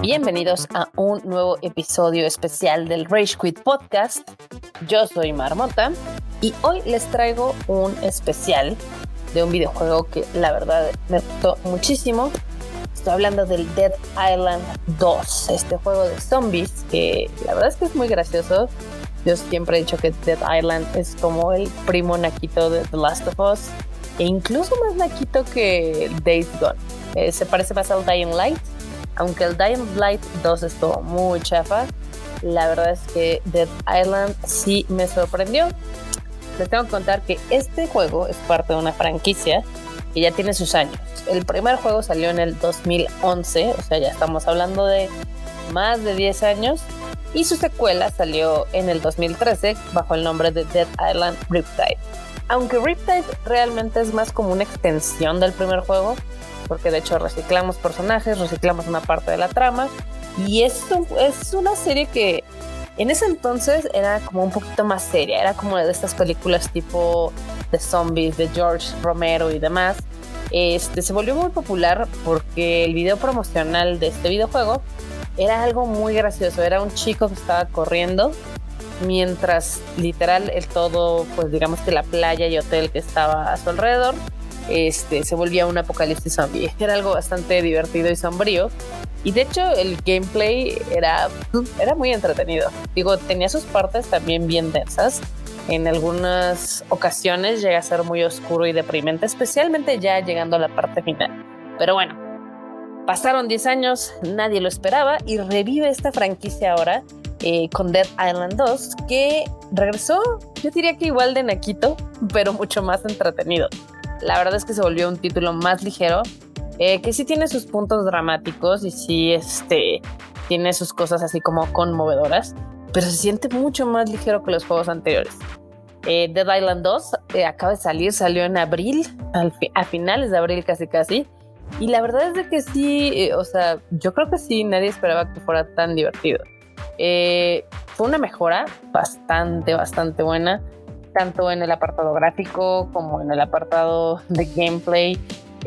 Bienvenidos a un nuevo episodio especial del Rage Quit Podcast. Yo soy Marmota y hoy les traigo un especial de un videojuego que la verdad me gustó muchísimo. Estoy hablando del Dead Island 2, este juego de zombies que la verdad es que es muy gracioso. Yo siempre he dicho que Dead Island es como el primo naquito de The Last of Us e incluso más naquito que Days Gone. Eh, se parece más al Dying Light, aunque el Dying Light 2 estuvo muy chafa. La verdad es que Dead Island sí me sorprendió. Les tengo que contar que este juego es parte de una franquicia que ya tiene sus años. El primer juego salió en el 2011, o sea, ya estamos hablando de más de 10 años. Y su secuela salió en el 2013 bajo el nombre de Dead Island Riptide. Aunque Riptide realmente es más como una extensión del primer juego, porque de hecho reciclamos personajes, reciclamos una parte de la trama, y esto es una serie que en ese entonces era como un poquito más seria, era como de estas películas tipo de zombies de George Romero y demás. Este se volvió muy popular porque el video promocional de este videojuego era algo muy gracioso. Era un chico que estaba corriendo mientras literal el todo, pues digamos que la playa y hotel que estaba a su alrededor, este, se volvía un apocalipsis zombie. Era algo bastante divertido y sombrío. Y de hecho el gameplay era, era muy entretenido. Digo, tenía sus partes también bien densas. En algunas ocasiones llega a ser muy oscuro y deprimente, especialmente ya llegando a la parte final. Pero bueno, pasaron 10 años, nadie lo esperaba y revive esta franquicia ahora eh, con Dead Island 2, que regresó, yo diría que igual de Naquito, pero mucho más entretenido. La verdad es que se volvió un título más ligero, eh, que sí tiene sus puntos dramáticos y sí este, tiene sus cosas así como conmovedoras, pero se siente mucho más ligero que los juegos anteriores. Eh, Dead Island 2 eh, acaba de salir, salió en abril, a finales de abril casi casi, y la verdad es de que sí, o sea, yo creo que sí, nadie esperaba que fuera tan divertido. fue una mejora bastante, bastante buena tanto en el apartado gráfico como en el apartado de gameplay.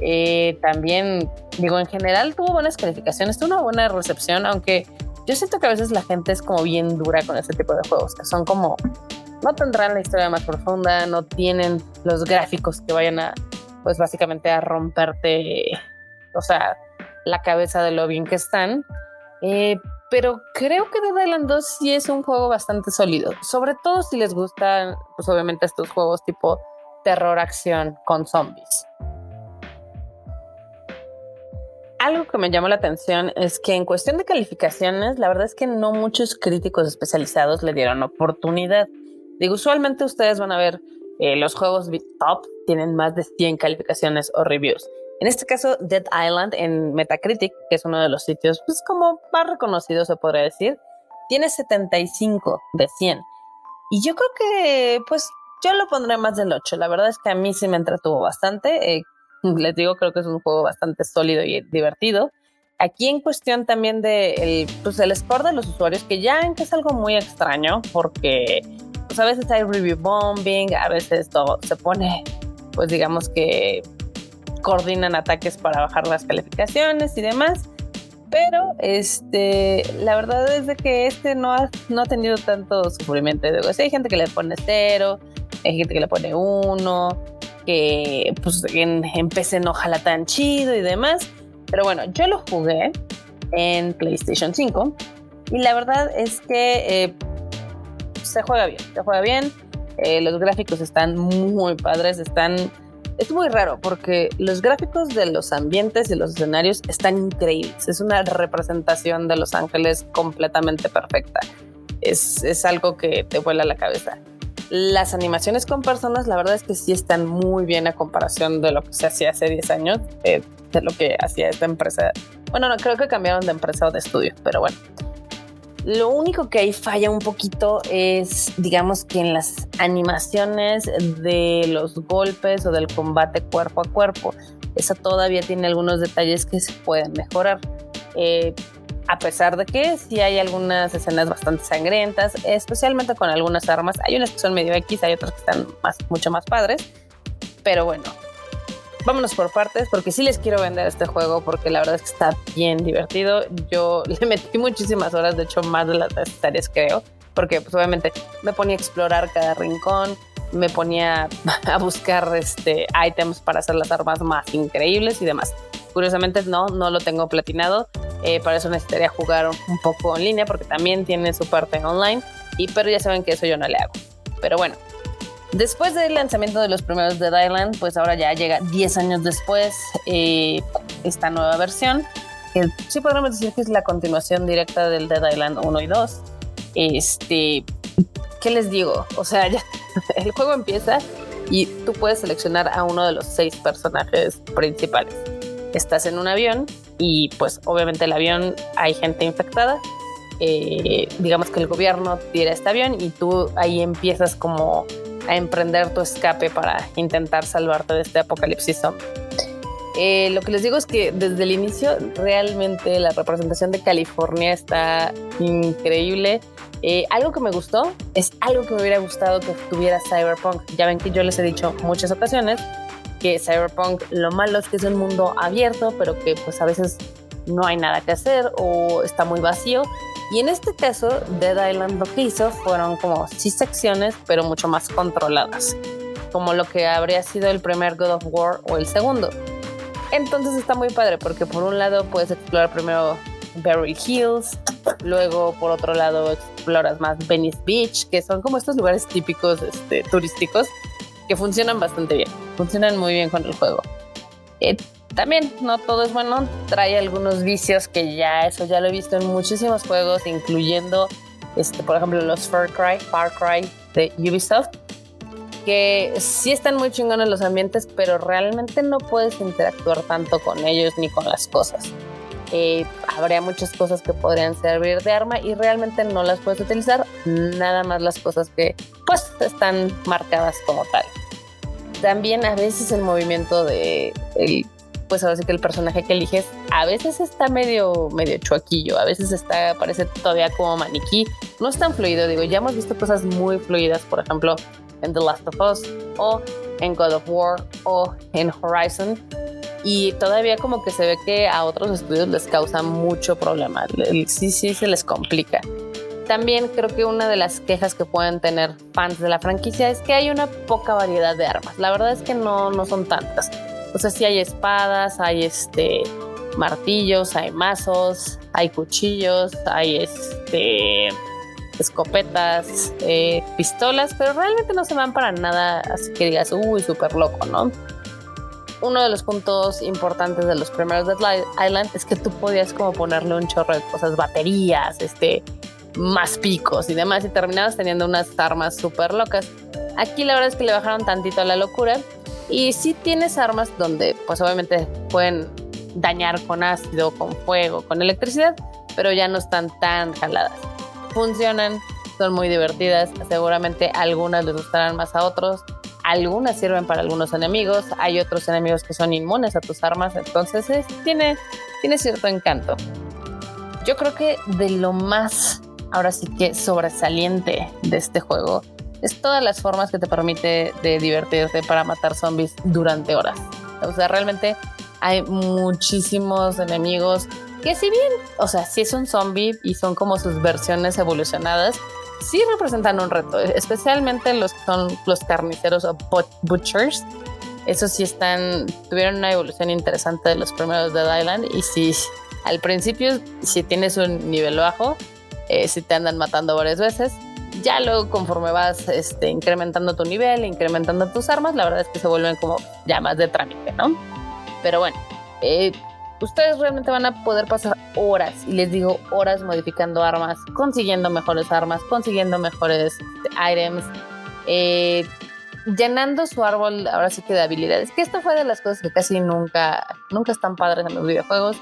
Eh, también, digo, en general tuvo buenas calificaciones, tuvo una buena recepción, aunque yo siento que a veces la gente es como bien dura con este tipo de juegos, que son como, no tendrán la historia más profunda, no tienen los gráficos que vayan a, pues básicamente a romperte, o sea, la cabeza de lo bien que están. Eh, pero creo que Dead Island 2 sí es un juego bastante sólido, sobre todo si les gustan, pues obviamente estos juegos tipo terror acción con zombies. Algo que me llamó la atención es que en cuestión de calificaciones, la verdad es que no muchos críticos especializados le dieron oportunidad. Digo, usualmente ustedes van a ver eh, los juegos top tienen más de 100 calificaciones o reviews. En este caso, Dead Island en Metacritic, que es uno de los sitios pues como más reconocidos se podría decir, tiene 75 de 100. Y yo creo que pues yo lo pondré más del 8. La verdad es que a mí sí me entretuvo bastante. Eh, les digo, creo que es un juego bastante sólido y divertido. Aquí en cuestión también de el, pues el score de los usuarios, que ya que es algo muy extraño, porque pues a veces hay review bombing, a veces todo se pone, pues digamos que coordinan ataques para bajar las calificaciones y demás. Pero este, la verdad es de que este no ha, no ha tenido tanto sufrimiento. hay gente que le pone cero, hay gente que le pone uno, que pues en, en PC tan chido y demás. Pero bueno, yo lo jugué en PlayStation 5 y la verdad es que eh, se juega bien, se juega bien. Eh, los gráficos están muy padres, están es muy raro porque los gráficos de los ambientes y los escenarios están increíbles. Es una representación de Los Ángeles completamente perfecta. Es, es algo que te vuela la cabeza. Las animaciones con personas, la verdad es que sí están muy bien a comparación de lo que se hacía hace 10 años, eh, de lo que hacía esta empresa. Bueno, no, creo que cambiaron de empresa o de estudio, pero bueno. Lo único que ahí falla un poquito es, digamos que en las animaciones de los golpes o del combate cuerpo a cuerpo. Eso todavía tiene algunos detalles que se pueden mejorar. Eh, a pesar de que sí hay algunas escenas bastante sangrientas, especialmente con algunas armas. Hay unas que son medio X, hay otras que están mucho más padres. Pero bueno, vámonos por partes, porque sí les quiero vender este juego, porque la verdad es que está bien divertido. Yo le metí muchísimas horas, de hecho más de las necesarias creo, porque pues obviamente me ponía a explorar cada rincón, me ponía a buscar este, items para hacer las armas más increíbles y demás. Curiosamente no, no lo tengo platinado, eh, para eso necesitaría jugar un poco en línea porque también tiene su parte online, y, pero ya saben que eso yo no le hago. Pero bueno, después del lanzamiento de los primeros Dead Island, pues ahora ya llega 10 años después eh, esta nueva versión, que sí podríamos decir que es la continuación directa del Dead Island 1 y 2. Este, ¿qué les digo? O sea, ya el juego empieza y tú puedes seleccionar a uno de los seis personajes principales. Estás en un avión y pues obviamente el avión hay gente infectada. Eh, digamos que el gobierno tira este avión y tú ahí empiezas como a emprender tu escape para intentar salvarte de este apocalipsis. Eh, lo que les digo es que desde el inicio realmente la representación de California está increíble. Eh, algo que me gustó es algo que me hubiera gustado que tuviera Cyberpunk. Ya ven que yo les he dicho muchas ocasiones que Cyberpunk lo malo es que es un mundo abierto, pero que pues a veces no hay nada que hacer o está muy vacío. Y en este caso, Dead Island lo que hizo fueron como sí secciones, pero mucho más controladas, como lo que habría sido el primer God of War o el segundo. Entonces está muy padre porque por un lado puedes explorar primero Berry Hills, luego por otro lado exploras más Venice Beach, que son como estos lugares típicos este, turísticos que funcionan bastante bien, funcionan muy bien con el juego. Eh, también no todo es bueno, trae algunos vicios que ya eso ya lo he visto en muchísimos juegos, incluyendo este, por ejemplo los Far Cry, Far Cry de Ubisoft, que sí están muy chingones los ambientes, pero realmente no puedes interactuar tanto con ellos ni con las cosas. Eh, habría muchas cosas que podrían servir de arma y realmente no las puedes utilizar, nada más las cosas que pues están marcadas como tal. También a veces el movimiento de pues ahora sí que el personaje que eliges a veces está medio medio chuaquillo, a veces está parece todavía como maniquí, no es tan fluido, digo, ya hemos visto cosas muy fluidas, por ejemplo, en The Last of Us o en God of War o en Horizon, y todavía como que se ve que a otros estudios les causa mucho problema, sí, sí se les complica. También creo que una de las quejas que pueden tener fans de la franquicia es que hay una poca variedad de armas. La verdad es que no, no son tantas. O sea, sí hay espadas, hay este martillos, hay mazos, hay cuchillos, hay este escopetas, eh, pistolas, pero realmente no se van para nada así que digas, uy, súper loco, ¿no? uno de los puntos importantes de los primeros Dead Island es que tú podías como ponerle un chorro de cosas, baterías, este, más picos y demás, y terminabas teniendo unas armas súper locas. Aquí la verdad es que le bajaron tantito a la locura y sí tienes armas donde pues obviamente pueden dañar con ácido, con fuego, con electricidad, pero ya no están tan jaladas. Funcionan, son muy divertidas, seguramente algunas les gustarán más a otros, algunas sirven para algunos enemigos, hay otros enemigos que son inmunes a tus armas, entonces tiene, tiene cierto encanto. Yo creo que de lo más, ahora sí que sobresaliente de este juego, es todas las formas que te permite de divertirte para matar zombies durante horas. O sea, realmente hay muchísimos enemigos que si bien, o sea, si es un zombie y son como sus versiones evolucionadas, sí representan un reto, especialmente los que son los carniceros o butchers. Esos sí están, tuvieron una evolución interesante de los primeros Dead Island y si al principio, si tienes un nivel bajo, eh, si te andan matando varias veces, ya luego conforme vas este, incrementando tu nivel, incrementando tus armas, la verdad es que se vuelven como ya más de trámite, ¿no? Pero bueno, eh, ustedes realmente van a poder pasar horas, y les digo horas modificando armas, consiguiendo mejores armas, consiguiendo mejores items, eh, llenando su árbol ahora sí que de habilidades, que esto fue de las cosas que casi nunca, nunca están padres en los videojuegos.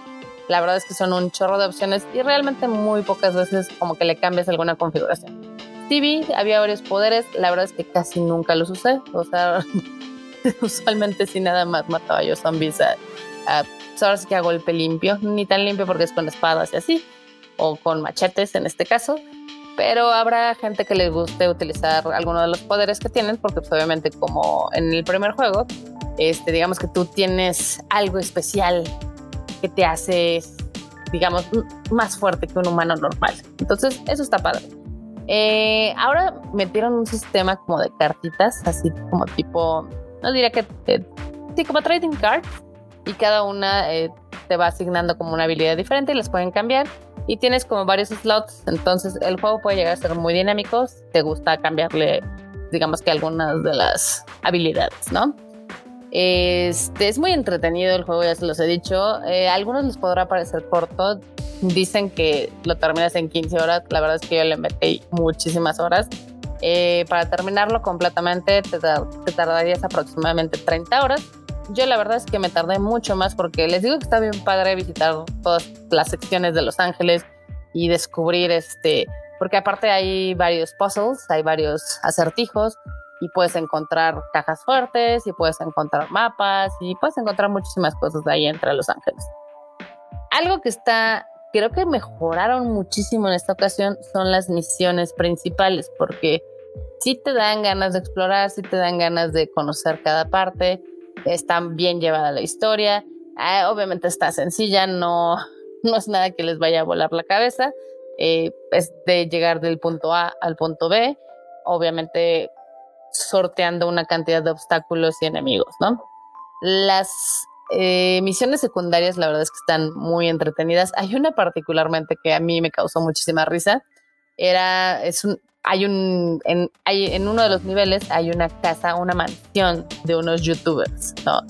La verdad es que son un chorro de opciones y realmente muy pocas veces como que le cambias alguna configuración. TV había varios poderes, la verdad es que casi nunca los usé, o sea, usualmente si nada más mataba yo zombies a, a pues ahora sí que a golpe limpio, ni tan limpio porque es con espadas y así, o con machetes en este caso, pero habrá gente que les guste utilizar alguno de los poderes que tienen, porque pues, obviamente como en el primer juego, este, digamos que tú tienes algo especial que te hace, digamos, más fuerte que un humano normal. Entonces, eso está padre. Eh, ahora metieron un sistema como de cartitas, así como tipo, no diría que, sí, como trading cards, y cada una eh, te va asignando como una habilidad diferente y las pueden cambiar. Y tienes como varios slots, entonces el juego puede llegar a ser muy dinámico. te gusta cambiarle, digamos que algunas de las habilidades, ¿no? Este, es muy entretenido el juego, ya se los he dicho. Eh, a algunos les podrá parecer corto. Dicen que lo terminas en 15 horas. La verdad es que yo le metí muchísimas horas. Eh, para terminarlo completamente te, te, tardarías aproximadamente 30 horas. Yo la verdad es que me tardé mucho más porque les digo que está bien padre visitar todas las secciones de Los Ángeles y descubrir este, porque aparte hay varios puzzles, hay varios acertijos y puedes encontrar cajas fuertes y puedes encontrar mapas y puedes encontrar muchísimas cosas de ahí entre Los Ángeles. Algo que está, creo que mejoraron muchísimo en esta ocasión son las misiones principales porque sí te dan ganas de explorar, sí te dan ganas de conocer cada parte, está bien llevada la historia, ah, obviamente está sencilla, no, no es nada que les vaya a volar la cabeza, eh, es de llegar del punto A al punto B, obviamente sorteando una cantidad de obstáculos y enemigos, ¿no? Las eh, misiones secundarias, la verdad es que están muy entretenidas. Hay una particularmente que a mí me causó muchísima risa. Era, es un, hay un, en, hay, en uno de los niveles hay una casa, una mansión de unos youtubers, ¿no?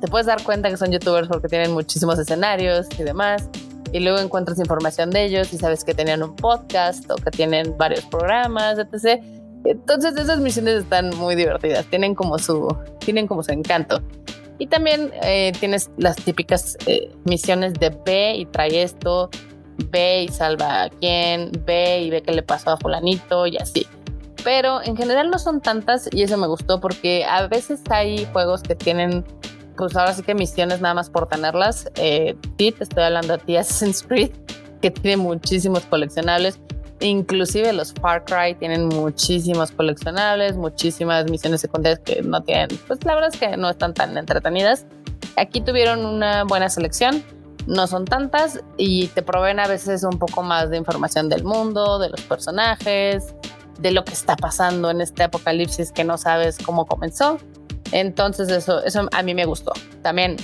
te puedes dar cuenta que son youtubers porque tienen muchísimos escenarios y demás. Y luego encuentras información de ellos y sabes que tenían un podcast o que tienen varios programas, etc. Entonces esas misiones están muy divertidas, tienen como su, tienen como su encanto. Y también eh, tienes las típicas eh, misiones de ve y trae esto, ve y salva a quien, ve y ve qué le pasó a fulanito y así. Pero en general no son tantas y eso me gustó porque a veces hay juegos que tienen, pues ahora sí que misiones nada más por tenerlas. Eh, sí, te estoy hablando a ti Assassin's Creed, que tiene muchísimos coleccionables Inclusive los Far Cry tienen muchísimos coleccionables, muchísimas misiones secundarias que no tienen, pues la verdad es que no están tan entretenidas. Aquí tuvieron una buena selección, no son tantas y te proveen a veces un poco más de información del mundo, de los personajes, de lo que está pasando en este apocalipsis que no sabes cómo comenzó. Entonces eso, eso a mí me gustó. También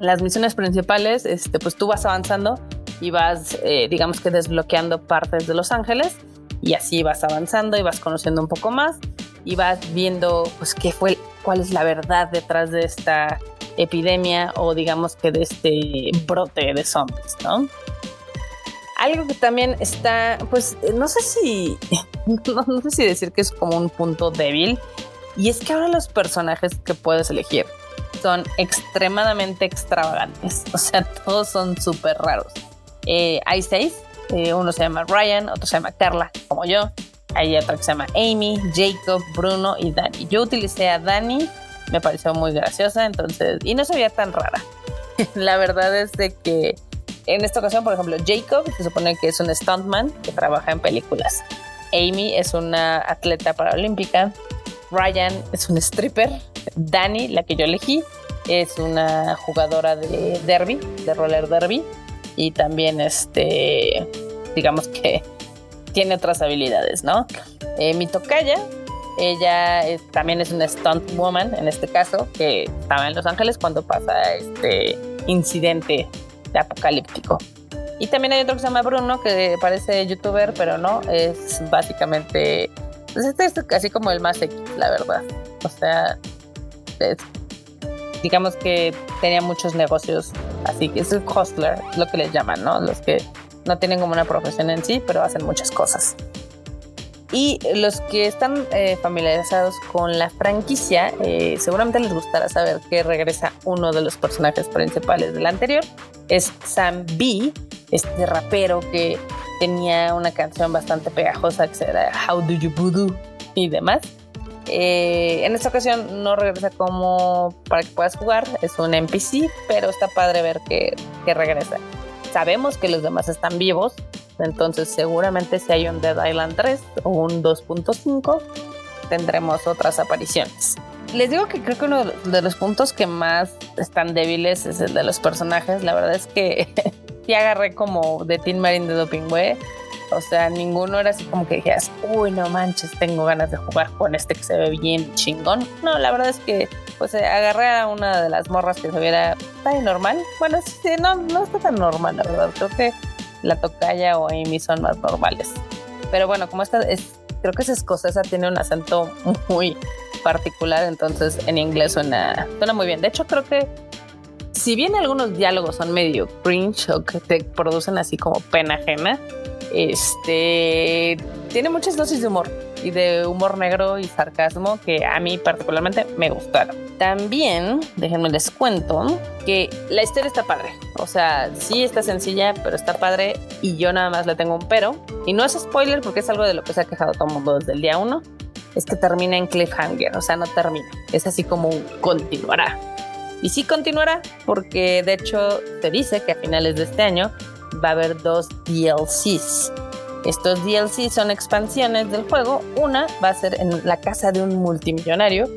las misiones principales, este, pues tú vas avanzando y vas, eh, digamos que desbloqueando partes de Los Ángeles y así vas avanzando y vas conociendo un poco más y vas viendo pues qué fue, cuál es la verdad detrás de esta epidemia o digamos que de este brote de zombies, ¿no? Algo que también está, pues no sé si, no, no sé si decir que es como un punto débil, y es que ahora los personajes que puedes elegir son extremadamente extravagantes, o sea, todos son súper raros. Eh, hay seis. Eh, uno se llama Ryan, otro se llama Carla, como yo. Hay otro que se llama Amy, Jacob, Bruno y Dani. Yo utilicé a Dani, me pareció muy graciosa, entonces, y no se veía tan rara. La verdad es de que en esta ocasión, por ejemplo, Jacob se supone que es un stuntman que trabaja en películas. Amy es una atleta paralímpica. Ryan es un stripper. Dani, la que yo elegí, es una jugadora de derby, de roller derby y también este, digamos que tiene otras habilidades, ¿no? Eh, mi tocaya, ella también es una stunt woman en este caso, que estaba en Los Ángeles cuando pasa este incidente de apocalíptico. Y también hay otro que se llama Bruno, que parece youtuber, pero no, es básicamente, pues este es casi como el más X, la verdad. O sea, es digamos que tenía muchos negocios, así que es el hustler, lo que les llaman, ¿no? Los que no tienen como una profesión en sí, pero hacen muchas cosas. Y los que están eh, familiarizados con la franquicia, eh, seguramente les gustará saber que regresa uno de los personajes principales del anterior. Es Sam B, este rapero que tenía una canción bastante pegajosa que era How Do You Voodoo y demás. Eh, en esta ocasión no regresa como para que puedas jugar, es un NPC, pero está padre ver que, regresa. sabemos que los demás están vivos, entonces seguramente si hay un Dead Island 3 o un 2.5 tendremos otras apariciones. Les digo que creo que uno de los puntos que más están débiles es el de los personajes. La verdad es que sí agarré como de Teen Marine de Doping Way. O sea, ninguno era así como que dijeras, uy, no manches, tengo ganas de jugar con este que se ve bien chingón. No, la verdad es que pues eh, agarré a una de las morras que se viera tan normal. Bueno, sí, no, no está tan normal, la verdad. Creo que la tocaya o Amy son más normales. Pero bueno, como esta es, creo que es escocesa, tiene un acento muy particular, entonces en inglés suena, suena muy bien. De hecho, creo que si bien algunos diálogos son medio cringe o que te producen así como pena ajena, este tiene muchas dosis de humor y de humor negro y sarcasmo que a mí particularmente me gustaron. También, déjenme les cuento que la historia está padre. O sea, sí está sencilla, pero está padre y yo nada más le tengo un pero. Y no es spoiler porque es algo de lo que se ha quejado todo el mundo desde el día uno. Es que termina en cliffhanger, o sea, no termina. Es así como continuará. Y sí continuará porque de hecho te dice que a finales de este año va a haber dos DLCs estos DLC son expansiones del juego. Una va a ser en la casa de un multimillonario,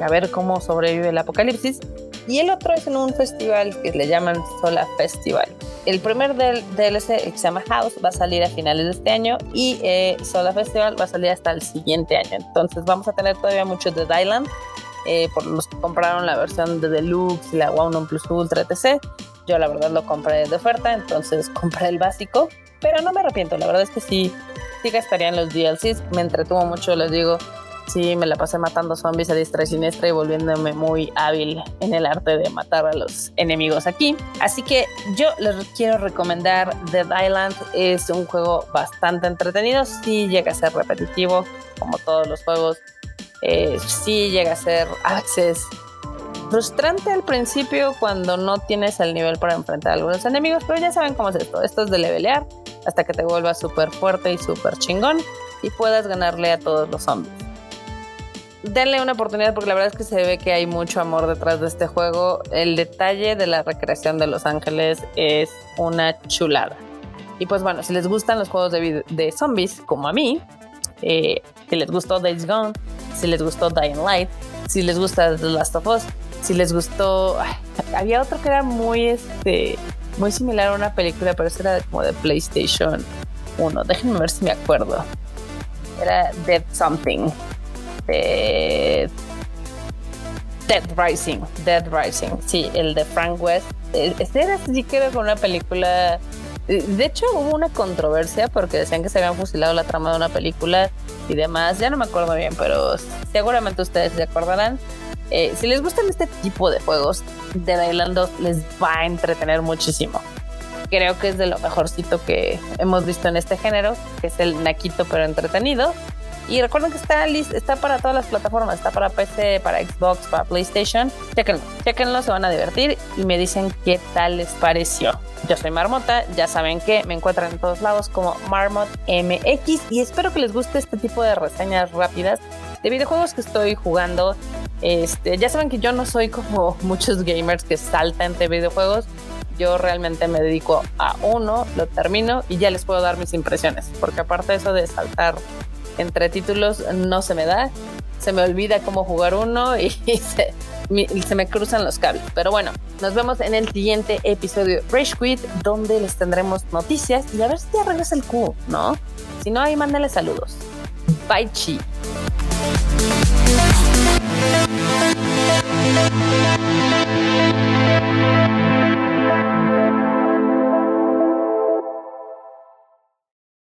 a ver cómo sobrevive el apocalipsis. Y el otro es en un festival que le llaman Sola Festival. El primer del DLC, que se llama House, va a salir a finales de este año y eh, Sola Festival va a salir hasta el siguiente año. Entonces vamos a tener todavía muchos de Dylan, eh, por los que compraron la versión de Deluxe la One Plus Ultra, etc. Yo la verdad lo compré de oferta, entonces compré el básico pero no me arrepiento, la verdad es que sí, sí gastaría en los DLCs, me entretuvo mucho, les digo, sí me la pasé matando zombies a diestra y siniestra y volviéndome muy hábil en el arte de matar a los enemigos aquí. Así que yo les quiero recomendar Dead Island, es un juego bastante entretenido, sí llega a ser repetitivo, como todos los juegos, eh, sí llega a ser a frustrante al principio cuando no tienes el nivel para enfrentar a algunos enemigos, pero ya saben cómo es esto. Esto es de levelear hasta que te vuelvas súper fuerte y súper chingón y puedas ganarle a todos los zombies. Denle una oportunidad porque la verdad es que se ve que hay mucho amor detrás de este juego. El detalle de la recreación de Los Ángeles es una chulada. Y pues bueno, si les gustan los juegos de, zombies, como a mí, eh, si les gustó Days Gone, si les gustó Dying Light, si les gusta The Last of Us, si les gustó, había otro que era muy, este, muy similar a una película, pero ese era como de PlayStation 1. Déjenme ver si me acuerdo. Era Dead Something. Dead, Rising. Dead Rising. Sí, el de Frank West. E, este era así que era con una película. De hecho, hubo una controversia porque decían que se habían fusilado la trama de una película y demás. Ya no me acuerdo bien, pero seguramente ustedes se acordarán. Eh, si les gustan este tipo de juegos, Dead Island 2 les va a entretener muchísimo. Creo que es de lo mejorcito que hemos visto en este género, que es el naquito pero entretenido. Y recuerden que está, está para todas las plataformas, está para PC, para Xbox, para PlayStation. Chequenlo, chequenlo, se van a divertir y me dicen qué tal les pareció. Yo soy Marmota, ya saben que me encuentran en todos lados como Marmot MX y espero que les guste este tipo de reseñas rápidas de videojuegos que estoy jugando este, ya saben que yo no soy como muchos gamers que saltan de videojuegos. Yo realmente me dedico a uno, lo termino y ya les puedo dar mis impresiones. Porque aparte de eso de saltar entre títulos no se me da. Se me olvida cómo jugar uno y se, me cruzan los cables. Pero bueno, nos vemos en el siguiente episodio Rage Quit, donde les tendremos noticias y a ver si ya regresa el Q, ¿no? Si no, ahí mándale saludos. vai te.